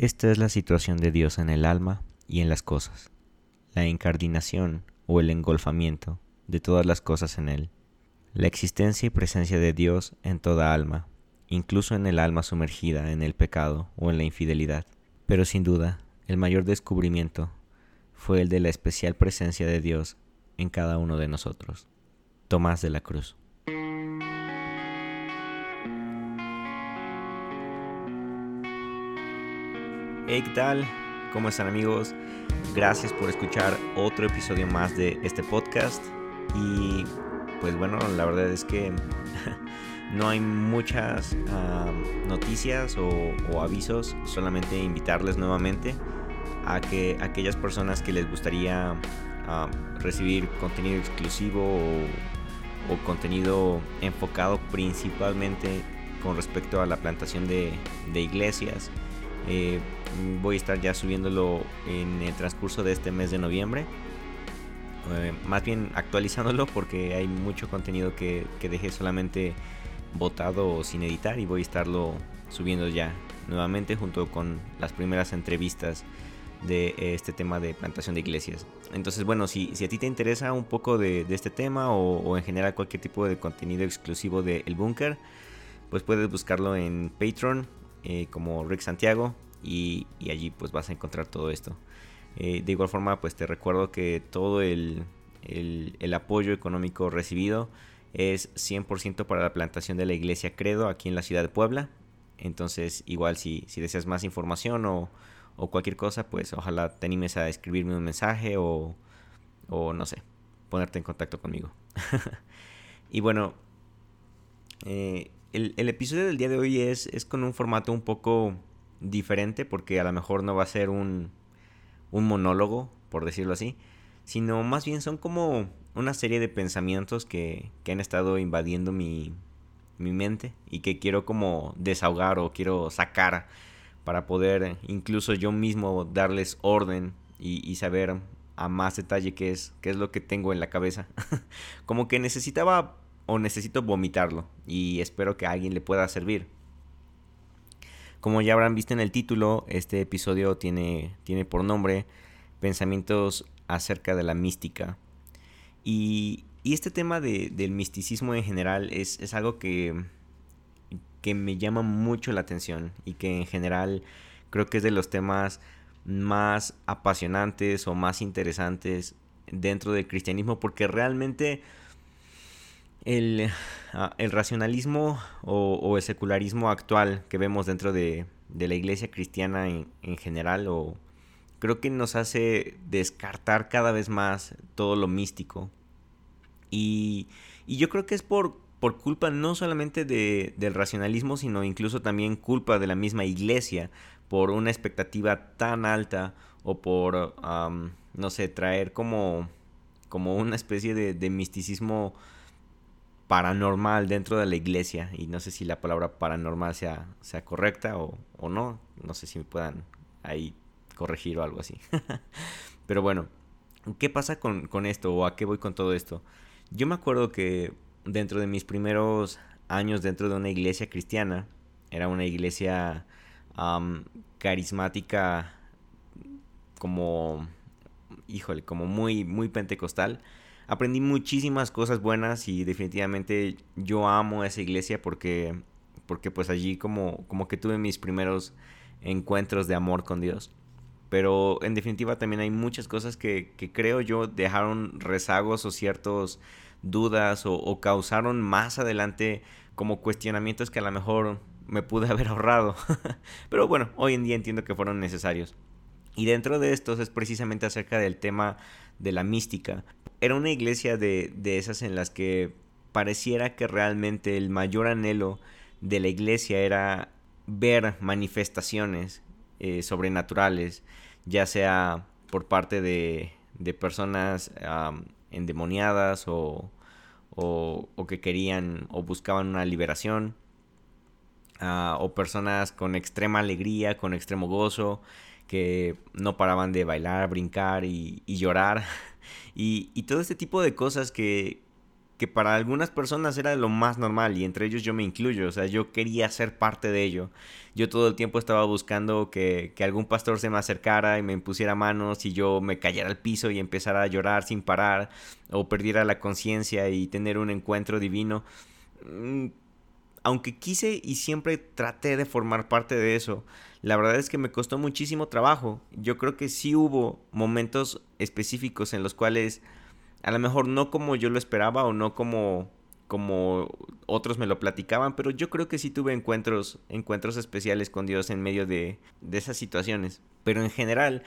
Esta es la situación de Dios en el alma y en las cosas, la incardinación o el engolfamiento de todas las cosas en él, la existencia y presencia de Dios en toda alma, incluso en el alma sumergida en el pecado o en la infidelidad. Pero sin duda, el mayor descubrimiento fue el de la especial presencia de Dios en cada uno de nosotros. Tomás de la Cruz. Hey, ¿qué tal? ¿Cómo están amigos? Gracias por escuchar otro episodio más de este podcast. Y pues bueno, la verdad es que no hay muchas noticias o, avisos, solamente invitarles nuevamente a que aquellas personas que les gustaría recibir contenido exclusivo o, contenido enfocado principalmente con respecto a la plantación de, iglesias. Eh, voy a estar ya subiéndolo en el transcurso de este mes de noviembre. Eh, más bien actualizándolo porque hay mucho contenido que, dejé solamente botado o sin editar y voy a estarlo subiendo ya nuevamente junto con las primeras entrevistas de este tema de plantación de iglesias. Entonces, bueno, si, si a ti te interesa un poco de, este tema o, en general cualquier tipo de contenido exclusivo de El Búnker, pues puedes buscarlo en Patreon eh, como Rick Santiago y, allí pues vas a encontrar todo esto. Eh, de igual forma, pues te recuerdo que todo el, el apoyo económico recibido es 100% para la plantación de la iglesia Credo aquí en la ciudad de Puebla. Entonces, igual si, si deseas más información o o cualquier cosa, pues ojalá te animes a escribirme un mensaje o, o no sé, ponerte en contacto conmigo. y bueno, eh, el, episodio del día de hoy es, es con un formato un poco diferente porque a lo mejor no va a ser un, un monólogo, por decirlo así, sino más bien son como una serie de pensamientos que, que han estado invadiendo mi, mi mente y que quiero como desahogar o quiero sacar para poder incluso yo mismo darles orden y, saber a más detalle qué es, qué es lo que tengo en la cabeza. Como que necesitaba o necesito vomitarlo y espero que a alguien le pueda servir. Como ya habrán visto en el título, este episodio tiene, tiene por nombre Pensamientos acerca de la mística. Y, este tema del misticismo en general es, es algo que, que me llama mucho la atención y que en general creo que es de los temas más apasionantes o más interesantes dentro del cristianismo porque realmente el, ah, racionalismo o, el secularismo actual que vemos dentro de, la iglesia cristiana en, general o creo que nos hace descartar cada vez más todo lo místico. Y, y yo creo que es por por culpa no solamente de, del racionalismo, sino incluso también culpa de la misma iglesia por una expectativa tan alta o por, no sé, traer como, como una especie de, misticismo paranormal dentro de la iglesia. Y no sé si la palabra paranormal sea, sea correcta o, o no. No sé si me puedan ahí corregir o algo así. Pero bueno, ¿qué pasa con, con esto o a qué voy con todo esto? Yo me acuerdo que dentro de mis primeros años dentro de una iglesia cristiana, era una iglesia carismática como, híjole, como muy, muy pentecostal. Aprendí muchísimas cosas buenas y definitivamente yo amo esa iglesia porque, porque pues allí como, como que tuve mis primeros encuentros de amor con Dios. Pero en definitiva también hay muchas cosas que, que creo yo dejaron rezagos o ciertos dudas o, causaron más adelante como cuestionamientos que a lo mejor me pude haber ahorrado. Pero bueno, hoy en día entiendo que fueron necesarios. Y dentro de estos es precisamente acerca del tema de la mística. Era una iglesia de, esas en las que pareciera que realmente el mayor anhelo de la iglesia era ver manifestaciones eh, sobrenaturales, ya sea por parte de, de personas endemoniadas o, o, que querían o buscaban una liberación. Ah, o personas con extrema alegría, con extremo gozo, que no paraban de bailar, brincar y, llorar. Y, todo este tipo de cosas que, para algunas personas era lo más normal y entre ellos yo me incluyo, o sea, yo quería ser parte de ello. Yo todo el tiempo estaba buscando que, algún pastor se me acercara y me impusiera manos y yo me cayera al piso y empezara a llorar sin parar o perdiera la conciencia y tener un encuentro divino. Aunque quise y siempre traté de formar parte de eso, la verdad es que me costó muchísimo trabajo. Yo creo que sí hubo momentos específicos en los cuales a lo mejor no como yo lo esperaba o no como como otros me lo platicaban, pero yo creo que sí tuve encuentros, encuentros especiales con Dios en medio de, de esas situaciones. Pero en general,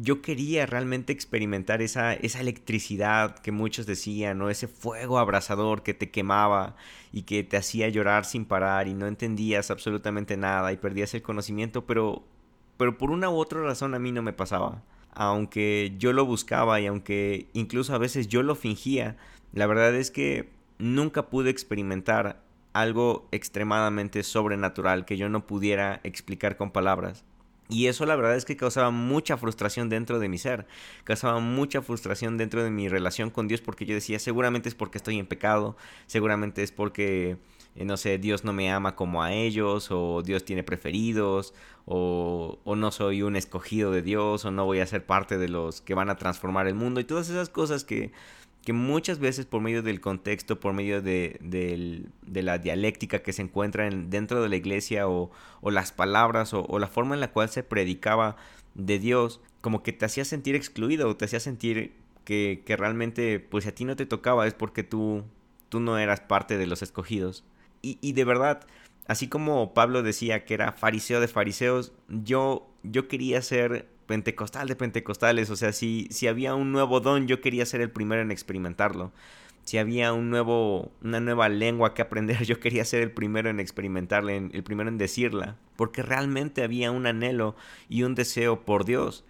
yo quería realmente experimentar esa, esa electricidad que muchos decían, ¿no? Ese fuego abrasador que te quemaba y que te hacía llorar sin parar y no entendías absolutamente nada y perdías el conocimiento, pero, pero por una u otra razón a mí no me pasaba aunque yo lo buscaba y aunque incluso a veces yo lo fingía, la verdad es que nunca pude experimentar algo extremadamente sobrenatural que yo no pudiera explicar con palabras. Y eso la verdad es que causaba mucha frustración dentro de mi ser, causaba mucha frustración dentro de mi relación con Dios porque yo decía, seguramente es porque estoy en pecado, seguramente es porque eh, no sé, Dios no me ama como a ellos, o Dios tiene preferidos, o, o, no soy un escogido de Dios, o no voy a ser parte de los que van a transformar el mundo, y todas esas cosas que, que muchas veces por medio del contexto, por medio de, de, la dialéctica que se encuentra en, dentro de la iglesia, o, las palabras, o, o la forma en la cual se predicaba de Dios, como que te hacía sentir excluido, o te hacía sentir que, que realmente, pues a ti no te tocaba, es porque tú, tú no eras parte de los escogidos. Y, de verdad, así como Pablo decía que era fariseo de fariseos, yo, yo quería ser pentecostal de pentecostales. O sea, si, si había un nuevo don, yo quería ser el primero en experimentarlo. Si había un nuevo, una nueva lengua que aprender, yo quería ser el primero en experimentarla, el primero en decirla. Porque realmente había un anhelo y un deseo por Dios.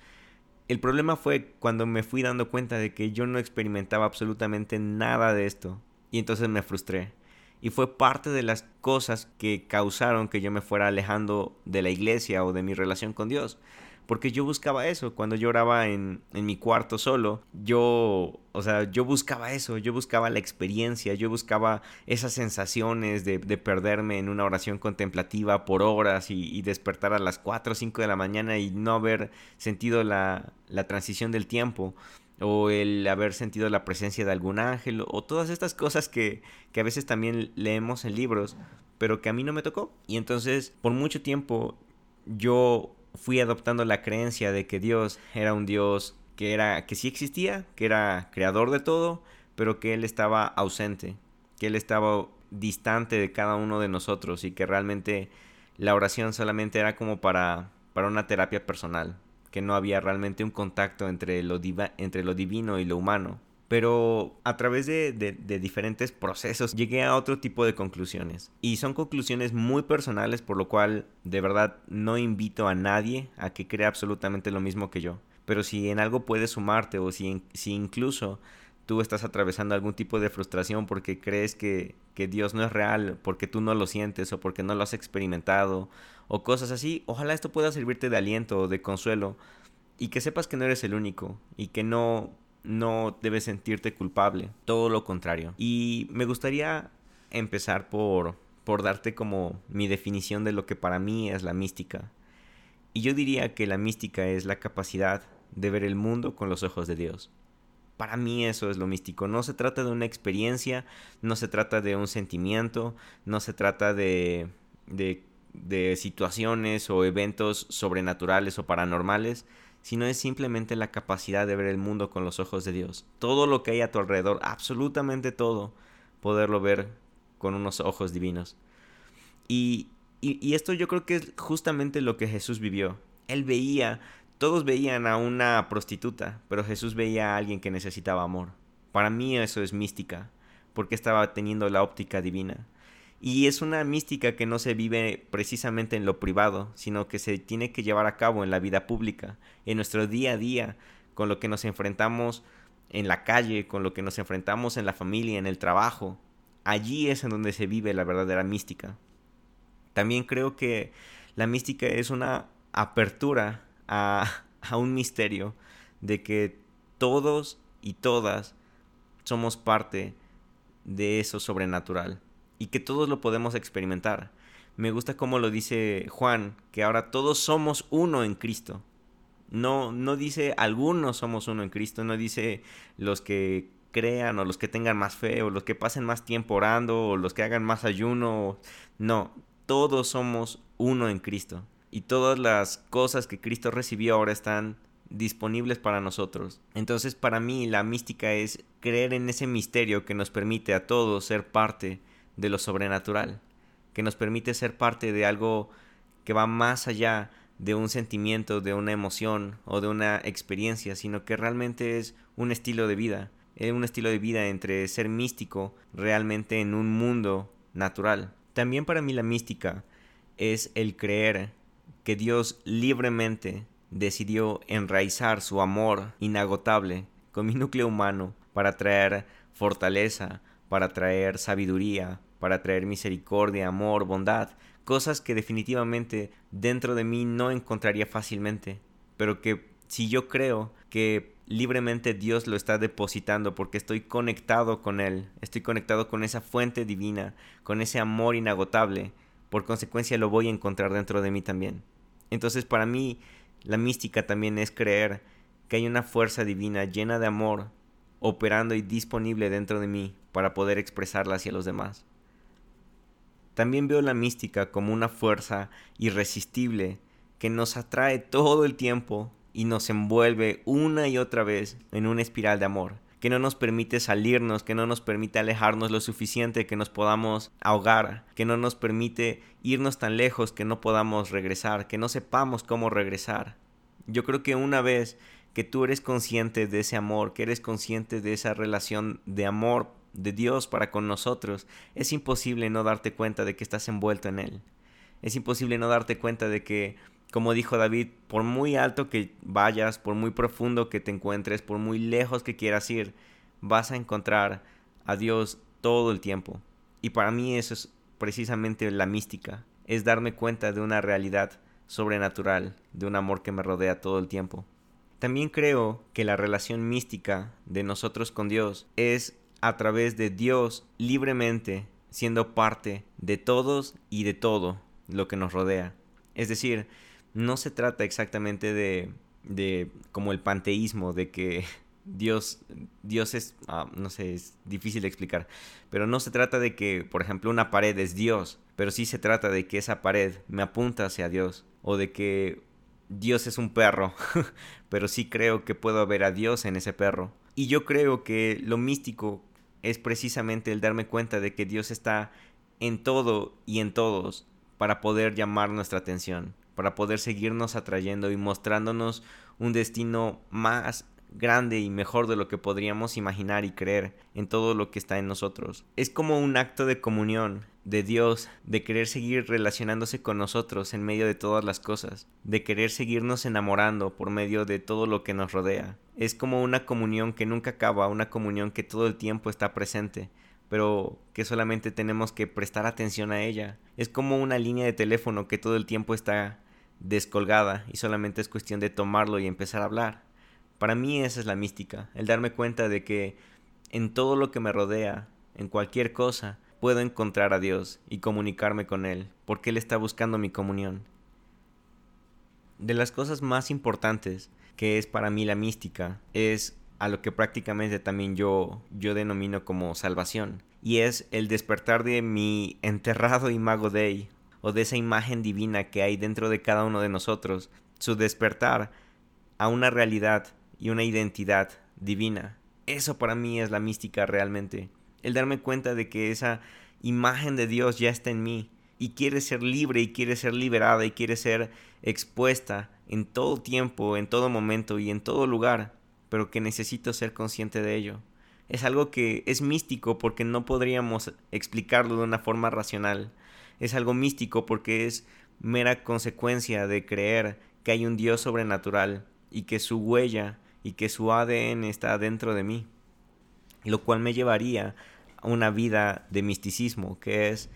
El problema fue cuando me fui dando cuenta de que yo no experimentaba absolutamente nada de esto. Y entonces me frustré y fue parte de las cosas que causaron que yo me fuera alejando de la iglesia o de mi relación con Dios. Porque yo buscaba eso, cuando yo en, en, mi cuarto solo, yo, o sea, yo buscaba eso, yo buscaba la experiencia, yo buscaba esas sensaciones de, de perderme en una oración contemplativa por horas y, y, despertar a las 4 o 5 de la mañana y no haber sentido la, la transición del tiempo o el haber sentido la presencia de algún ángel, o todas estas cosas que, que a veces también leemos en libros, pero que a mí no me tocó. Y entonces, por mucho tiempo, yo fui adoptando la creencia de que Dios era un Dios que era que sí existía, que era creador de todo, pero que él estaba ausente, que él estaba distante de cada uno de nosotros y que realmente la oración solamente era como para para una terapia personal, que no había realmente un contacto entre lo, entre lo divino y lo humano. Pero a través de, diferentes procesos llegué a otro tipo de conclusiones. Y son conclusiones muy personales, por lo cual de verdad no invito a nadie a que crea absolutamente lo mismo que yo. Pero si en algo puedes sumarte o si, incluso tú estás atravesando algún tipo de frustración porque crees que Dios no es real, porque tú no lo sientes o porque no lo has experimentado o cosas así, ojalá esto pueda servirte de aliento o de consuelo y que sepas que no eres el único y que no no debes sentirte culpable, todo lo contrario. Y me gustaría empezar por por darte como mi definición de lo que para mí es la mística. Y yo diría que la mística es la capacidad de ver el mundo con los ojos de Dios. Para mí eso es lo místico. No se trata de una experiencia, no se trata de un sentimiento, no se trata de, de de situaciones o eventos sobrenaturales o paranormales, sino es simplemente la capacidad de ver el mundo con los ojos de Dios. Todo lo que hay a tu alrededor, absolutamente todo, poderlo ver con unos ojos divinos. Y, y, esto yo creo que es justamente lo que Jesús vivió. Él veía, todos veían a una prostituta, pero Jesús veía a alguien que necesitaba amor. Para mí eso es mística, porque estaba teniendo la óptica divina. Y es una mística que no se vive precisamente en lo privado, sino que se tiene que llevar a cabo en la vida pública, en nuestro día a día, con lo que nos enfrentamos en la calle, con lo que nos enfrentamos en la familia, en el trabajo. Allí es en donde se vive la verdadera mística. También creo que la mística es una apertura a, a un misterio de que todos y todas somos parte de eso sobrenatural y que todos lo podemos experimentar. Me gusta como lo dice Juan, que ahora todos somos uno en Cristo. No, no dice algunos somos uno en Cristo, no dice los que crean o los que tengan más fe o los que pasen más tiempo orando o los que hagan más ayuno. No, todos somos uno en Cristo. Y todas las cosas que Cristo recibió ahora están disponibles para nosotros. Entonces para mí la mística es creer en ese misterio que nos permite a todos ser parte de lo sobrenatural, que nos permite ser parte de algo que va más allá de un sentimiento, de una emoción o de una experiencia, sino que realmente es un estilo de vida, es un estilo de vida entre ser místico realmente en un mundo natural. También para mí la mística es el creer que Dios libremente decidió enraizar su amor inagotable con mi núcleo humano para traer fortaleza, para traer sabiduría, para traer misericordia, amor, bondad, cosas que definitivamente dentro de mí no encontraría fácilmente, pero que si yo creo que libremente Dios lo está depositando porque estoy conectado con Él, estoy conectado con esa fuente divina, con ese amor inagotable, por consecuencia lo voy a encontrar dentro de mí también. Entonces para mí la mística también es creer que hay una fuerza divina llena de amor operando y disponible dentro de mí para poder expresarla hacia los demás. También veo la mística como una fuerza irresistible que nos atrae todo el tiempo y nos envuelve una y otra vez en una espiral de amor, que no nos permite salirnos, que no nos permite alejarnos lo suficiente que nos podamos ahogar, que no nos permite irnos tan lejos que no podamos regresar, que no sepamos cómo regresar. Yo creo que una vez que tú eres consciente de ese amor, que eres consciente de esa relación de amor de Dios para con nosotros, es imposible no darte cuenta de que estás envuelto en Él. Es imposible no darte cuenta de que como dijo David, por muy alto que vayas, por muy profundo que te encuentres, por muy lejos que quieras ir, vas a encontrar a Dios todo el tiempo. Y para mí eso es precisamente la mística, es darme cuenta de una realidad sobrenatural, de un amor que me rodea todo el tiempo. También creo que la relación mística de nosotros con Dios es a través de Dios libremente siendo parte de todos y de todo lo que nos rodea. Es decir, no se trata exactamente de, de como el panteísmo, de que Dios, Dios es, ah, no sé, es difícil de explicar, pero no se trata de que, por ejemplo, una pared es Dios, pero sí se trata de que esa pared me apunta hacia Dios, o de que Dios es un perro, pero sí creo que puedo ver a Dios en ese perro. Y yo creo que lo místico es precisamente el darme cuenta de que Dios está en todo y en todos para poder llamar nuestra atención para poder seguirnos atrayendo y mostrándonos un destino más grande y mejor de lo que podríamos imaginar y creer en todo lo que está en nosotros. Es como un acto de comunión de Dios, de querer seguir relacionándose con nosotros en medio de todas las cosas, de querer seguirnos enamorando por medio de todo lo que nos rodea. Es como una comunión que nunca acaba, una comunión que todo el tiempo está presente, pero que solamente tenemos que prestar atención a ella. Es como una línea de teléfono que todo el tiempo está descolgada y solamente es cuestión de tomarlo y empezar a hablar. Para mí esa es la mística, el darme cuenta de que en todo lo que me rodea, en cualquier cosa, puedo encontrar a Dios y comunicarme con Él, porque Él está buscando mi comunión. De las cosas más importantes que es para mí la mística es a lo que prácticamente también yo, yo denomino como salvación, y es el despertar de mi enterrado imago Dei, o de esa imagen divina que hay dentro de cada uno de nosotros, su despertar a una realidad y una identidad divina. Eso para mí es la mística realmente. El darme cuenta de que esa imagen de Dios ya está en mí y quiere ser libre y quiere ser liberada y quiere ser expuesta en todo tiempo, en todo momento y en todo lugar, pero que necesito ser consciente de ello. Es algo que es místico porque no podríamos explicarlo de una forma racional es algo místico porque es mera consecuencia de creer que hay un Dios sobrenatural y que su huella y que su ADN está dentro de mí, lo cual me llevaría a una vida de misticismo, que es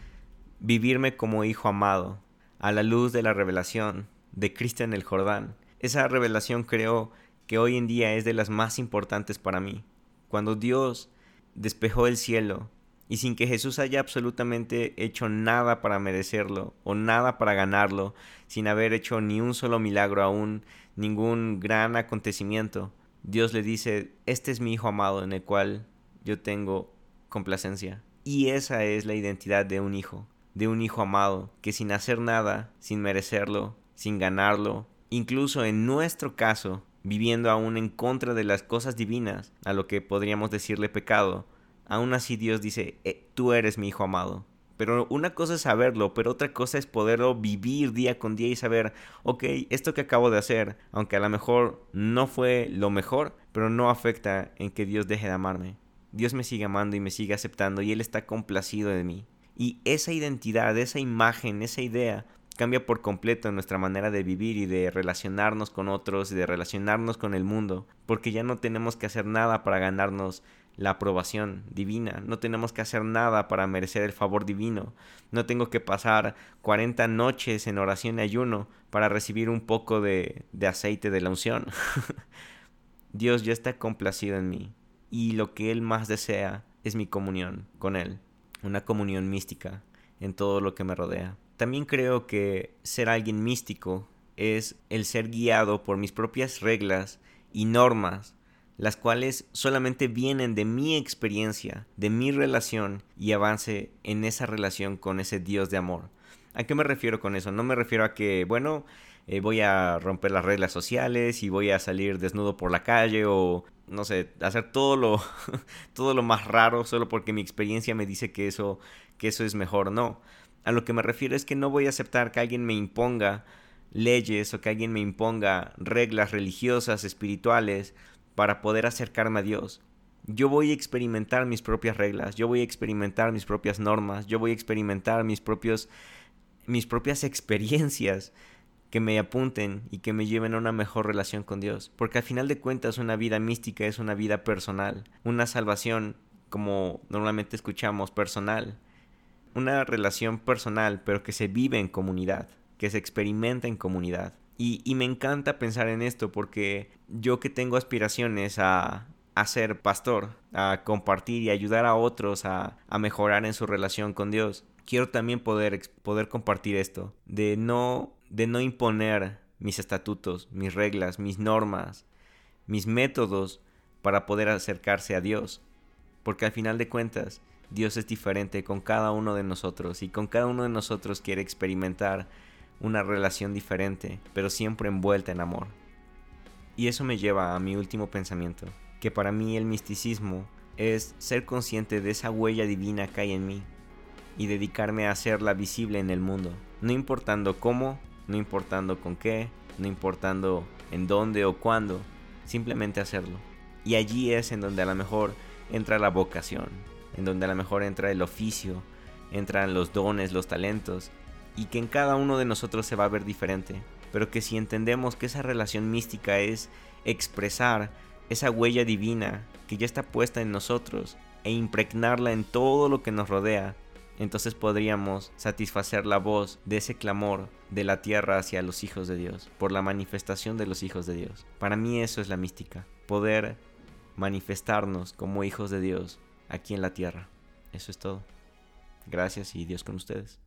vivirme como hijo amado, a la luz de la revelación de Cristo en el Jordán. Esa revelación creo que hoy en día es de las más importantes para mí. Cuando Dios despejó el cielo y sin que Jesús haya absolutamente hecho nada para merecerlo o nada para ganarlo, sin haber hecho ni un solo milagro aún, ningún gran acontecimiento, Dios le dice, este es mi Hijo amado en el cual yo tengo complacencia. Y esa es la identidad de un hijo, de un hijo amado, que sin hacer nada, sin merecerlo, sin ganarlo, incluso en nuestro caso, viviendo aún en contra de las cosas divinas, a lo que podríamos decirle pecado, aún así Dios dice, eh, tú eres mi hijo amado. Pero una cosa es saberlo, pero otra cosa es poderlo vivir día con día y saber, ok, esto que acabo de hacer, aunque a lo mejor no fue lo mejor, pero no afecta en que Dios deje de amarme. Dios me sigue amando y me sigue aceptando y Él está complacido de mí. Y esa identidad, esa imagen, esa idea cambia por completo nuestra manera de vivir y de relacionarnos con otros y de relacionarnos con el mundo, porque ya no tenemos que hacer nada para ganarnos la aprobación divina. No tenemos que hacer nada para merecer el favor divino. No tengo que pasar 40 noches en oración y ayuno para recibir un poco de, de aceite de la unción. Dios ya está complacido en mí y lo que Él más desea es mi comunión con Él, una comunión mística en todo lo que me rodea. También creo que ser alguien místico es el ser guiado por mis propias reglas y normas las cuales solamente vienen de mi experiencia, de mi relación y avance en esa relación con ese Dios de amor. ¿A qué me refiero con eso? No me refiero a que, bueno, eh, voy a romper las reglas sociales y voy a salir desnudo por la calle o, no sé, hacer todo lo, todo lo más raro solo porque mi experiencia me dice que eso, que eso es mejor. No. A lo que me refiero es que no voy a aceptar que alguien me imponga leyes o que alguien me imponga reglas religiosas, espirituales, para poder acercarme a Dios. Yo voy a experimentar mis propias reglas, yo voy a experimentar mis propias normas, yo voy a experimentar mis propios mis propias experiencias que me apunten y que me lleven a una mejor relación con Dios, porque al final de cuentas una vida mística es una vida personal, una salvación como normalmente escuchamos personal, una relación personal, pero que se vive en comunidad, que se experimenta en comunidad. Y, me encanta pensar en esto porque yo que tengo aspiraciones a, a ser pastor, a compartir y ayudar a otros a, a, mejorar en su relación con Dios, quiero también poder, poder compartir esto, de no, de no imponer mis estatutos, mis reglas, mis normas, mis métodos para poder acercarse a Dios. Porque al final de cuentas, Dios es diferente con cada uno de nosotros y con cada uno de nosotros quiere experimentar una relación diferente, pero siempre envuelta en amor. Y eso me lleva a mi último pensamiento, que para mí el misticismo es ser consciente de esa huella divina que hay en mí y dedicarme a hacerla visible en el mundo, no importando cómo, no importando con qué, no importando en dónde o cuándo, simplemente hacerlo. Y allí es en donde a lo mejor entra la vocación, en donde a lo mejor entra el oficio, entran los dones, los talentos, y que en cada uno de nosotros se va a ver diferente, pero que si entendemos que esa relación mística es expresar esa huella divina que ya está puesta en nosotros e impregnarla en todo lo que nos rodea, entonces podríamos satisfacer la voz de ese clamor de la tierra hacia los hijos de Dios, por la manifestación de los hijos de Dios. Para mí eso es la mística, poder manifestarnos como hijos de Dios aquí en la tierra. Eso es todo. Gracias y Dios con ustedes.